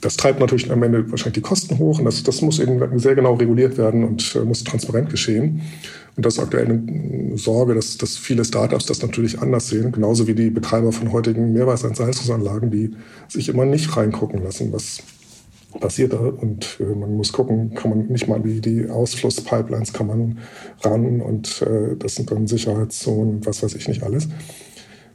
Das treibt natürlich am Ende wahrscheinlich die Kosten hoch und das, das muss eben sehr genau reguliert werden und äh, muss transparent geschehen. Und das ist aktuell eine Sorge, dass, dass viele Startups das natürlich anders sehen, genauso wie die Betreiber von heutigen Meerwasserentsalzungsanlagen, die sich immer nicht reingucken lassen, was passiert da. Und äh, man muss gucken, kann man nicht mal die, die Ausflusspipelines kann man ran und äh, das sind dann Sicherheitszonen, was weiß ich nicht alles.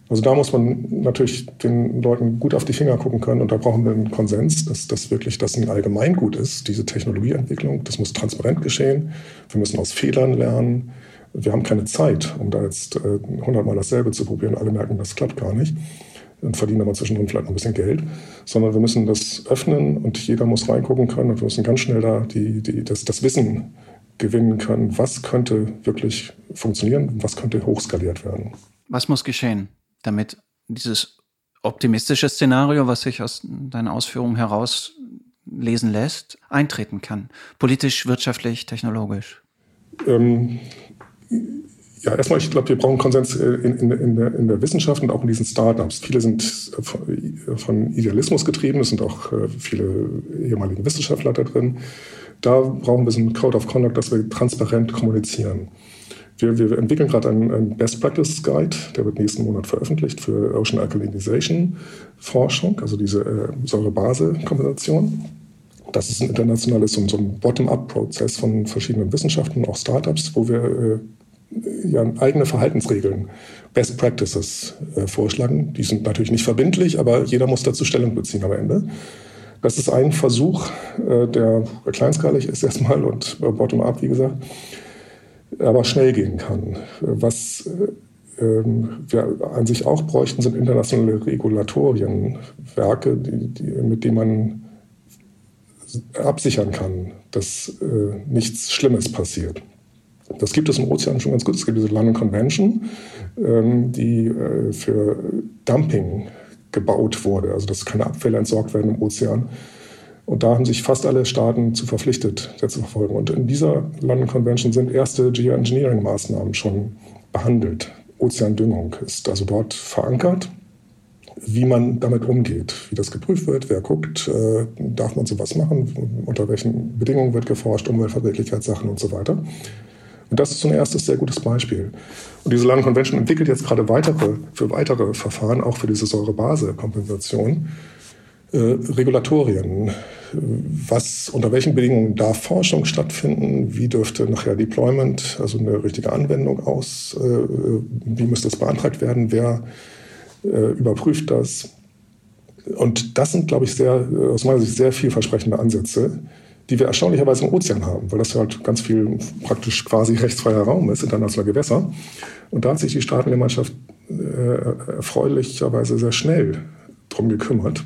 Also da muss man natürlich den Leuten gut auf die Finger gucken können und da brauchen wir einen Konsens, dass das wirklich das ein Allgemeingut ist, diese Technologieentwicklung. Das muss transparent geschehen. Wir müssen aus Fehlern lernen. Wir haben keine Zeit, um da jetzt äh, hundertmal dasselbe zu probieren. Alle merken, das klappt gar nicht und verdienen aber zwischendrin vielleicht noch ein bisschen Geld, sondern wir müssen das öffnen und jeder muss reingucken können und wir müssen ganz schnell da die, die, das, das Wissen gewinnen können, was könnte wirklich funktionieren, was könnte hochskaliert werden. Was muss geschehen? Damit dieses optimistische Szenario, was sich aus deinen Ausführungen herauslesen lässt, eintreten kann. Politisch, wirtschaftlich, technologisch. Ähm, ja, erstmal, ich glaube, wir brauchen Konsens äh, in, in, in, der, in, der, Wissenschaft und auch in diesen Startups. Viele sind von Idealismus getrieben, es sind auch äh, viele ehemalige Wissenschaftler da drin. Da brauchen wir so einen Code of Conduct, dass wir transparent kommunizieren. Wir, wir entwickeln gerade einen, einen, Best Practice Guide, der wird nächsten Monat veröffentlicht für Ocean Alkalinization Forschung, also diese äh, Säure-Base-Kombination. Das ist ein internationales, so, ein Bottom-up-Prozess von verschiedenen Wissenschaften, auch Startups, wo wir äh, ja, eigene Verhaltensregeln, Best Practices äh, vorschlagen. Die sind natürlich nicht verbindlich, aber jeder muss dazu Stellung beziehen am Ende. Das ist ein Versuch, äh, der kleinskalig ist erstmal und äh, bottom-up, wie gesagt aber schnell gehen kann. Was ähm, wir an sich auch bräuchten, sind internationale Regulatorienwerke, die, die, mit denen man absichern kann, dass äh, nichts Schlimmes passiert. Das gibt es im Ozean schon ganz gut. Es gibt diese London Convention, ähm, die äh, für Dumping gebaut wurde, also dass keine Abfälle entsorgt werden im Ozean. Und da haben sich fast alle Staaten zu verpflichtet, das zu verfolgen. Und in dieser London Convention sind erste Geoengineering-Maßnahmen schon behandelt. Ozeandüngung ist also dort verankert, wie man damit umgeht, wie das geprüft wird, wer guckt, äh, darf man sowas machen, unter welchen Bedingungen wird geforscht, Umweltverträglichkeitssachen und so weiter. Und das ist so ein erstes sehr gutes Beispiel. Und diese London Convention entwickelt jetzt gerade weitere, für weitere Verfahren, auch für diese Säurebase-Kompensation, äh, Regulatorien. Was, unter welchen Bedingungen darf Forschung stattfinden? Wie dürfte nachher Deployment, also eine richtige Anwendung aus? Äh, wie müsste das beantragt werden? Wer äh, überprüft das? Und das sind, glaube ich, sehr, aus meiner Sicht sehr vielversprechende Ansätze, die wir erstaunlicherweise im Ozean haben, weil das halt ganz viel praktisch quasi rechtsfreier Raum ist, internationaler Gewässer. Und da hat sich die Staatengemeinschaft äh, erfreulicherweise sehr schnell drum gekümmert.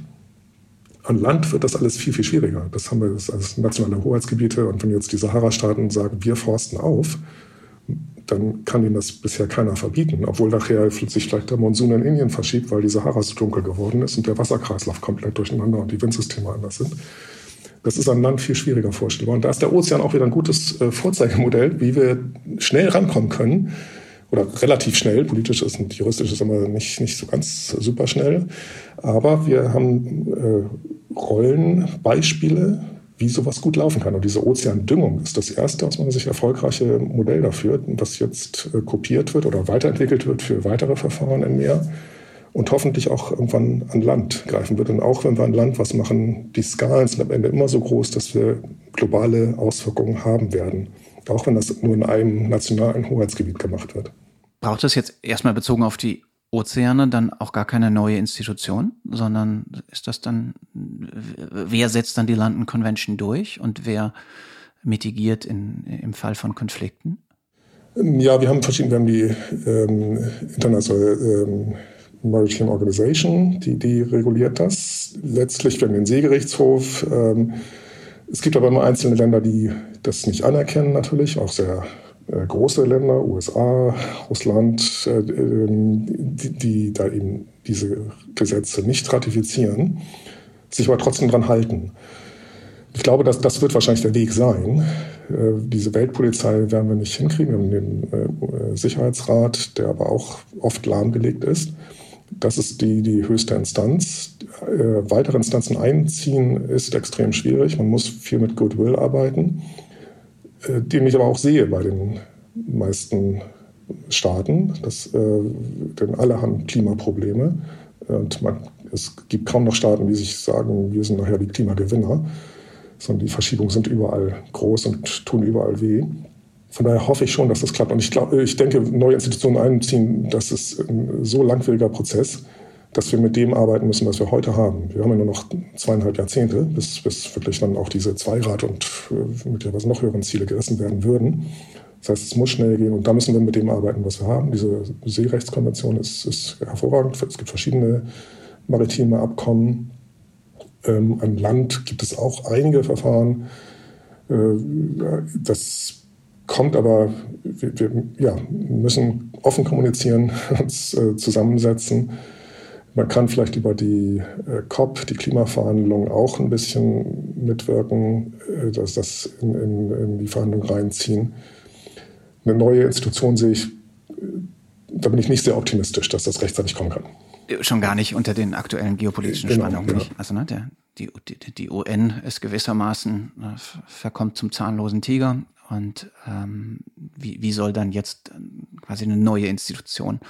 An Land wird das alles viel, viel schwieriger. Das haben wir als nationale Hoheitsgebiete. Und wenn jetzt die Sahara-Staaten sagen, wir forsten auf, dann kann ihnen das bisher keiner verbieten. Obwohl nachher sich vielleicht der Monsun in Indien verschiebt, weil die Sahara so dunkel geworden ist und der Wasserkreislauf komplett durcheinander und die Windsysteme anders sind. Das ist an Land viel schwieriger vorstellbar. Und da ist der Ozean auch wieder ein gutes äh, Vorzeigemodell, wie wir schnell rankommen können. Oder relativ schnell. Politisch ist und juristisch ist immer nicht, nicht so ganz super schnell. Aber wir haben äh, Rollen, Beispiele, wie sowas gut laufen kann. Und diese Ozeandüngung ist das erste aus meiner Sicht erfolgreiche Modell dafür, das jetzt äh, kopiert wird oder weiterentwickelt wird für weitere Verfahren im Meer und hoffentlich auch irgendwann an Land greifen wird. Und auch wenn wir an Land was machen, die Skalen sind am Ende immer so groß, dass wir globale Auswirkungen haben werden. Auch wenn das nur in einem nationalen Hoheitsgebiet gemacht wird. Braucht es jetzt erstmal bezogen auf die Ozeane dann auch gar keine neue Institution, sondern ist das dann, wer setzt dann die London Convention durch und wer mitigiert in, im Fall von Konflikten? Ja, wir haben verschiedene, wir haben die ähm, internationale ähm, Maritime Organization, die, die reguliert das. Letztlich wir den Seegerichtshof. Ähm, es gibt aber immer einzelne Länder, die das nicht anerkennen, natürlich, auch sehr große Länder, USA, Russland, äh, ähm, die, da eben diese Gesetze nicht ratifizieren, sich aber trotzdem dran halten. Ich glaube, dass das wird wahrscheinlich der Weg sein. Äh, diese Weltpolizei werden wir nicht hinkriegen. Wir haben den Sicherheitsrat, der aber auch oft lahmgelegt ist. Das ist die, die höchste Instanz. Äh, weitere Instanzen einziehen ist extrem schwierig. Man muss viel mit Goodwill arbeiten, äh, den ich aber auch sehe bei den meisten Staaten. Das, äh, denn alle haben Klimaprobleme. Und man, es gibt kaum noch Staaten, die sich sagen, wir sind nachher die Klimagewinner, sondern die Verschiebungen sind überall groß und tun überall weh. Von daher hoffe ich schon, dass das klappt. Und ich, glaube, ich denke, neue Institutionen einziehen, das ist ein so langwieriger Prozess, dass wir mit dem arbeiten müssen, was wir heute haben. Wir haben ja nur noch zweieinhalb Jahrzehnte, bis, bis wirklich dann auch diese Zweirad- und äh, möglicherweise noch höheren Ziele gerissen werden würden. Das heißt, es muss schnell gehen und da müssen wir mit dem arbeiten, was wir haben. Diese Seerechtskonvention ist, ist hervorragend. Es gibt verschiedene maritime Abkommen. Ähm, an Land gibt es auch einige Verfahren. Äh, das kommt aber, wir, wir ja, müssen offen kommunizieren, uns äh, zusammensetzen. Man kann vielleicht über die äh, COP, die Klimaverhandlungen, auch ein bisschen mitwirken, äh, dass das in, in, in, die Verhandlungen reinziehen. Eine neue Institution sehe ich, da bin ich nicht sehr optimistisch, dass das rechtzeitig kommen kann. Schon gar nicht unter den aktuellen geopolitischen genau, Spannungen. Genau. Also ne, der, die, die, die UN ist gewissermaßen äh, verkommt zum zahnlosen Tiger. Und ähm, wie, wie soll dann jetzt äh, quasi eine neue Institution äh,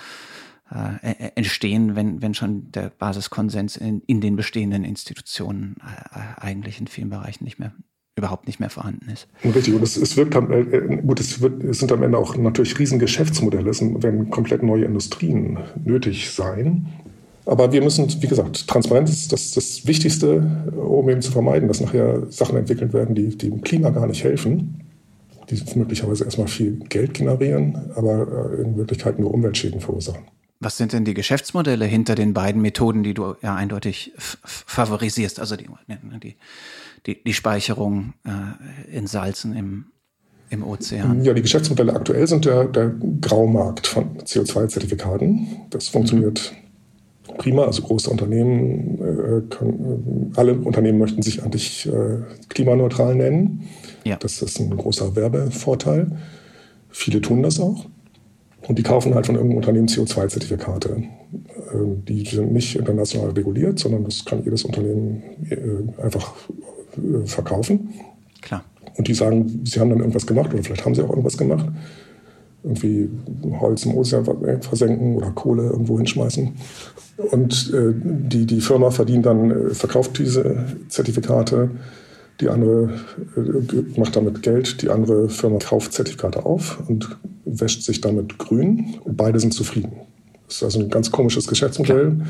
entstehen, wenn, wenn schon der Basiskonsens in, in den bestehenden Institutionen äh, eigentlich in vielen Bereichen nicht mehr überhaupt nicht mehr vorhanden ist. Richtig, und es, es wirkt äh, gut, es, wird, es sind am Ende auch natürlich riesen Geschäftsmodelle, es werden komplett neue Industrien nötig sein. Aber wir müssen, wie gesagt, Transparenz ist das, das Wichtigste, um eben zu vermeiden, dass nachher Sachen entwickelt werden, die, die dem Klima gar nicht helfen die möglicherweise erstmal viel Geld generieren, aber äh, in Wirklichkeit nur Umweltschäden verursachen. Was sind denn die Geschäftsmodelle hinter den beiden Methoden, die du ja eindeutig favorisierst? Also die, ne, die, die, die Speicherung äh, in Salzen im, im Ozean? Ja, die Geschäftsmodelle aktuell sind der, der Graumarkt von CO2-Zertifikaten. Das funktioniert mhm. prima. Also große Unternehmen, äh, können, alle Unternehmen möchten sich eigentlich äh, klimaneutral nennen. Ja. Das ist ein großer Werbevorteil. Viele tun das auch. Und die kaufen halt von irgendeinem Unternehmen CO2-Zertifikate. Ähm, die sind nicht international reguliert, sondern das kann jedes Unternehmen äh, einfach äh, verkaufen. Klar. Und die sagen, sie haben dann irgendwas gemacht oder vielleicht haben sie auch irgendwas gemacht. Irgendwie Holz im Ozean versenken oder Kohle irgendwo hinschmeißen. Und äh, die, die Firma verdient dann, verkauft diese Zertifikate die andere äh, macht damit Geld, die andere Firma kauft Zertifikate auf und wäscht sich damit grün. Beide sind zufrieden. Das ist also ein ganz komisches Geschäftsmodell. Klar.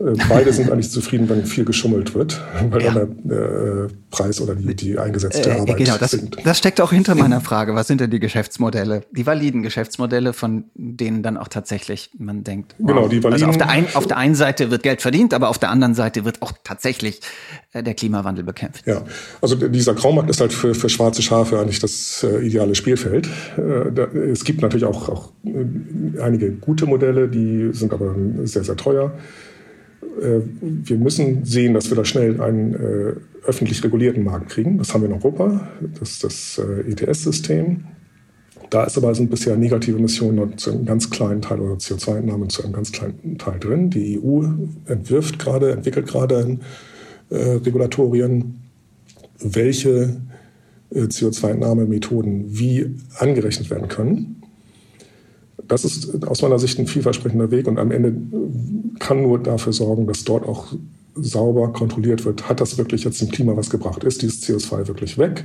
Äh, beide sind eigentlich zufrieden, wenn viel geschummelt wird, weil ja. dann der äh, Preis oder die, die eingesetzte äh, Arbeit Genau, das, sinkt. das steckt auch hinter meiner Frage. Was sind denn die Geschäftsmodelle, die validen Geschäftsmodelle, von denen dann auch tatsächlich man denkt, wow, genau, die validen. Also auf der, ein, auf der einen Seite wird Geld verdient, aber auf der anderen Seite wird auch tatsächlich äh, der Klimawandel bekämpft. Ja, also dieser Graumarkt ist halt für, für schwarze Schafe eigentlich das äh, ideale Spielfeld. Äh, da, es gibt natürlich auch, auch einige gute Modelle, die sind aber sehr, sehr teuer. Äh, wir müssen sehen, dass wir da schnell einen äh, öffentlich regulierten Markt kriegen. Das haben wir in Europa, das ist das äh, ETS-System. Da ist aber sind bisher negative Emissionen zu einem ganz kleinen Teil oder CO2-Entnahmen zu einem ganz kleinen Teil drin. Die EU entwirft gerade, entwickelt gerade äh, Regulatorien, welche äh, CO2-Entnahmemethoden wie angerechnet werden können. Das ist aus meiner Sicht ein vielversprechender Weg und am Ende kann nur dafür sorgen, dass dort auch sauber kontrolliert wird, hat das wirklich jetzt dem Klima was gebracht? Ist dieses CO2 wirklich weg?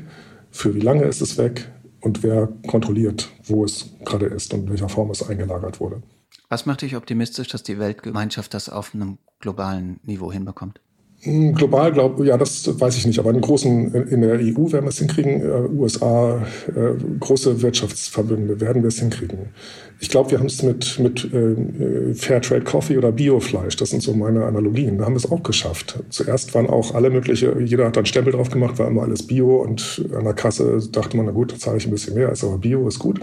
Für wie lange ist es weg? Und wer kontrolliert, wo es gerade ist und in welcher Form es eingelagert wurde? Was macht dich optimistisch, dass die Weltgemeinschaft das auf einem globalen Niveau hinbekommt? Hm, global glaube ja, das weiß ich nicht, aber in großen in der EU werden wir es hinkriegen, äh, USA, äh, große Wirtschaftsverbünde werden wir es hinkriegen. Ich glaube, wir haben es mit mit äh, Fairtrade Coffee oder Biofleisch, das sind so meine Analogien. Da haben wir es auch geschafft. Zuerst waren auch alle mögliche, jeder hat dann Stempel drauf gemacht, war immer alles Bio und an der Kasse dachte man, na gut, da zahle ich ein bisschen mehr, ist aber Bio, ist gut.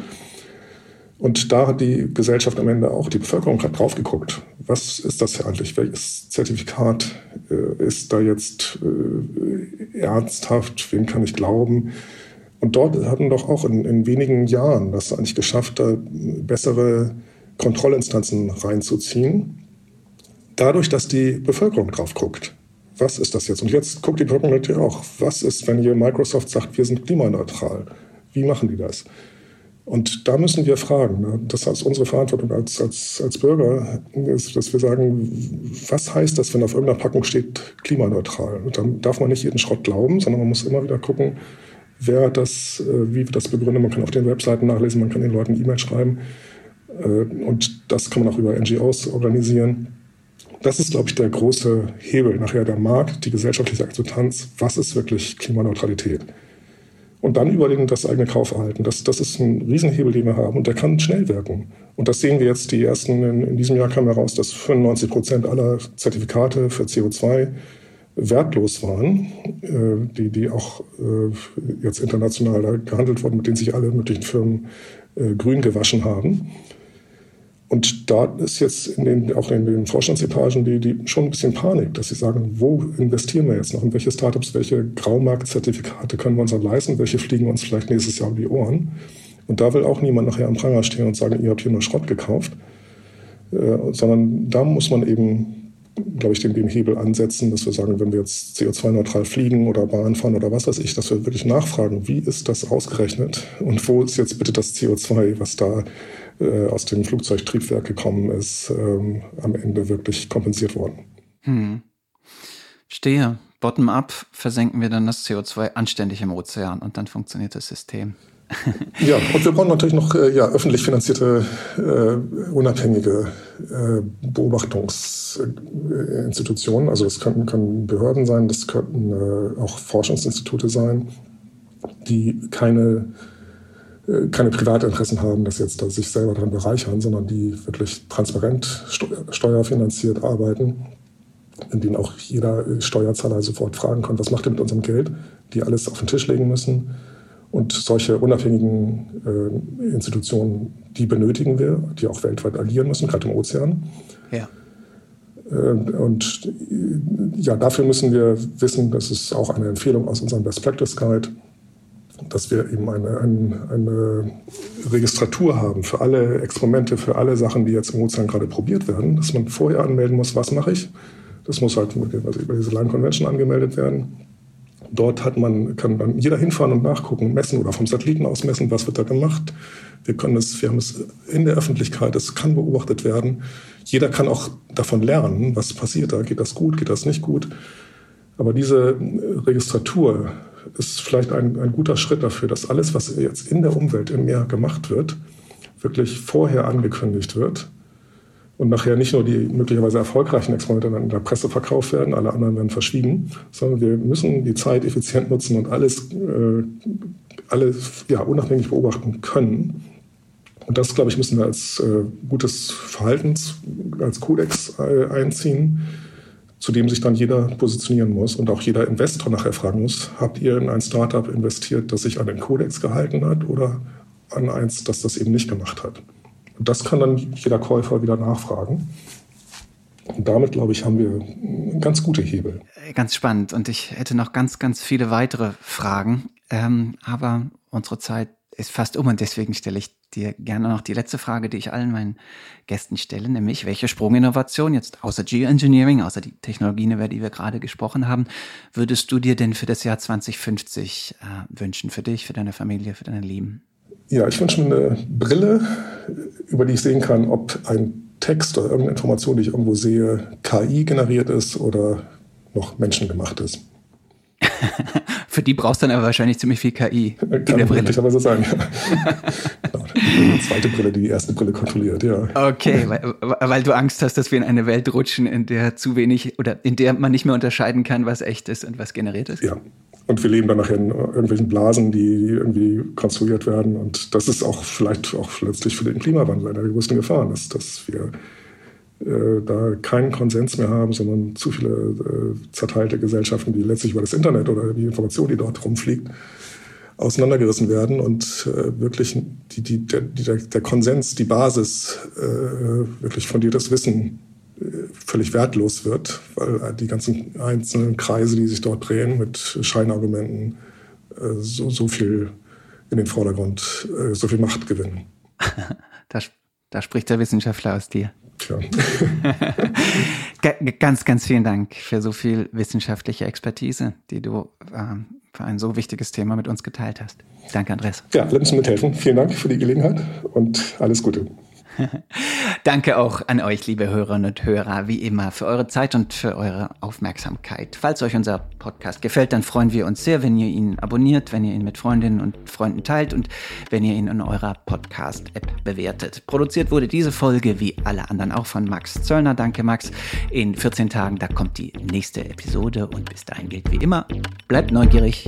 Und da hat die Gesellschaft am Ende auch, die Bevölkerung hat drauf geguckt. Was ist das eigentlich? Welches Zertifikat äh, ist da jetzt äh, ernsthaft? Wem kann ich glauben? Und dort hatten doch auch in, in wenigen Jahren das eigentlich geschafft, da bessere Kontrollinstanzen reinzuziehen. Dadurch, dass die Bevölkerung drauf guckt. Was ist das jetzt? Und jetzt guckt die Bevölkerung natürlich auch. Was ist, wenn hier Microsoft sagt, wir sind klimaneutral? Wie machen die das? Und da müssen wir fragen. Ne? Das ist unsere Verantwortung als, als, als Bürger, ist, dass wir sagen, was heißt das, wenn auf irgendeiner Packung steht klimaneutral? Und dann darf man nicht jeden Schrott glauben, sondern man muss immer wieder gucken, wer das, äh, wie wird das begründet. Man kann auf den Webseiten nachlesen, man kann den Leuten E-Mail schreiben. Äh, und das kann man auch über NGOs organisieren. Das ist, glaube ich, der große Hebel. Nachher der Markt, die gesellschaftliche Akzeptanz. Was ist wirklich Klimaneutralität? Und dann überlegen das eigene Kaufverhalten. Das, das ist ein Riesenhebel, den wir haben und der kann schnell wirken. Und das sehen wir jetzt, die ersten, in, in diesem Jahr kam heraus, dass 95 Prozent aller Zertifikate für CO2 wertlos waren, äh, die, die auch äh, jetzt international gehandelt wurden, mit denen sich alle möglichen Firmen äh, grün gewaschen haben. Und da ist jetzt in den, auch in den Vorstandsetagen die, die schon ein bisschen Panik, dass sie sagen, wo investieren wir jetzt noch? In welche Startups, welche Graumarktzertifikate können wir uns dann leisten? Welche fliegen uns vielleicht nächstes Jahr um die Ohren? Und da will auch niemand nachher am Pranger stehen und sagen, ihr habt hier nur Schrott gekauft. Äh, sondern da muss man eben, glaube ich, den, den Hebel ansetzen, dass wir sagen, wenn wir jetzt CO2-neutral fliegen oder Bahn fahren oder was weiß ich, dass wir wirklich nachfragen, wie ist das ausgerechnet und wo ist jetzt bitte das CO2, was da äh, aus dem Flugzeugtriebwerk gekommen ist, ähm, am Ende wirklich kompensiert worden. Hm. Stehe. Bottom-up versenken wir dann das CO2 anständig im Ozean und dann funktioniert das System. ja, und wir brauchen natürlich noch äh, ja, öffentlich finanzierte, äh, unabhängige äh, Beobachtungsinstitutionen. Also das könnten, können Behörden sein, das könnten äh, auch Forschungsinstitute sein, die keine keine Privatinteressen haben, dass jetzt dass sich selber daran bereichern, sondern die wirklich transparent steuerfinanziert arbeiten, in denen auch jeder Steuerzahler sofort fragen kann, was macht ihr mit unserem Geld, die alles auf den Tisch legen müssen. Und solche unabhängigen äh, Institutionen, die benötigen wir, die auch weltweit agieren müssen, gerade im Ozean. Ja. Äh, und äh, ja, dafür müssen wir wissen, das ist auch eine Empfehlung aus unserem Best Practice Guide, dass wir eben eine, eine, eine, Registratur haben für alle Experimente, für alle Sachen, die jetzt im Ozean gerade probiert werden, dass man vorher anmelden muss, was mache ich. Das muss halt also über diese Line Convention angemeldet werden. Dort hat man, kann dann jeder hinfahren und nachgucken, messen oder vom Satelliten aus messen, was wird da gemacht. Wir können es, wir haben es in der Öffentlichkeit, es kann beobachtet werden. Jeder kann auch davon lernen, was passiert da. Geht das gut, geht das nicht gut? Aber diese Registratur ist vielleicht ein, ein guter Schritt dafür, dass alles, was jetzt in der Umwelt im Meer gemacht wird, wirklich vorher angekündigt wird und nachher nicht nur die möglicherweise erfolgreichen Experimente in der Presse verkauft werden, alle anderen werden verschwiegen, sondern wir müssen die Zeit effizient nutzen und alles, äh, alles ja, unabhängig beobachten können. Und das, glaube ich, müssen wir als äh, gutes Verhaltens, als Kodex äh, einziehen zu dem sich dann jeder positionieren muss und auch jeder Investor nachher fragen muss, habt ihr in ein Startup investiert, das sich an den Kodex gehalten hat oder an eins, das das eben nicht gemacht hat? Und das kann dann jeder Käufer wieder nachfragen. Und damit, glaube ich, haben wir ganz gute Hebel. Ganz spannend. Und ich hätte noch ganz, ganz viele weitere Fragen. Ähm, aber unsere Zeit ist fast um und deswegen stelle ich dir gerne noch die letzte Frage, die ich allen meinen Gästen stelle, nämlich welche Sprunginnovation jetzt außer Geoengineering, außer die Technologien, über die wir gerade gesprochen haben, würdest du dir denn für das Jahr 2050 äh, wünschen, für dich, für deine Familie, für deine Lieben? Ja, ich wünsche mir eine Brille, über die ich sehen kann, ob ein Text oder irgendeine Information, die ich irgendwo sehe, KI generiert ist oder noch menschengemacht ist. Für die brauchst du dann aber wahrscheinlich ziemlich viel KI Kann in der Brille. Kann so sagen. genau. Die zweite Brille, die die erste Brille kontrolliert, ja. Okay, weil, weil, du Angst hast, dass wir in eine Welt rutschen, in der zu wenig oder in der man nicht mehr unterscheiden kann, was echt ist und was generiert ist. Ja. Und wir leben dann nachher in irgendwelchen Blasen, die irgendwie konstruiert werden. Und das ist auch vielleicht auch letztlich für den Klimawandel eine der größten Gefahren, ist, dass wir äh, da keinen Konsens mehr haben, sondern zu viele äh, zerteilte Gesellschaften, die letztlich über das Internet oder die Information, die dort rumfliegt, auseinandergerissen werden und äh, wirklich die, die, der, der, der, Konsens, die Basis, äh, wirklich fundiertes Wissen äh, völlig wertlos wird, weil die ganzen einzelnen Kreise, die sich dort drehen mit Scheinargumenten, so, so viel in den Vordergrund, so viel Macht gewinnen. da, da spricht der Wissenschaftler aus dir. Tja. ganz, ganz vielen Dank für so viel wissenschaftliche Expertise, die du ähm, für ein so wichtiges Thema mit uns geteilt hast. Danke, Andres. Ja, lass uns mithelfen. Vielen Dank für die Gelegenheit und alles Gute. Danke auch an euch, liebe Hörerinnen und Hörer, wie immer, für eure Zeit und für eure Aufmerksamkeit. Falls euch unser Podcast gefällt, dann freuen wir uns sehr, wenn ihr ihn abonniert, wenn ihr ihn mit Freundinnen und Freunden teilt und wenn ihr ihn in eurer Podcast-App bewertet. Produziert wurde diese Folge wie alle anderen auch von Max Zöllner. Danke, Max. In 14 Tagen, da kommt die nächste Episode und bis dahin gilt wie immer, bleibt neugierig.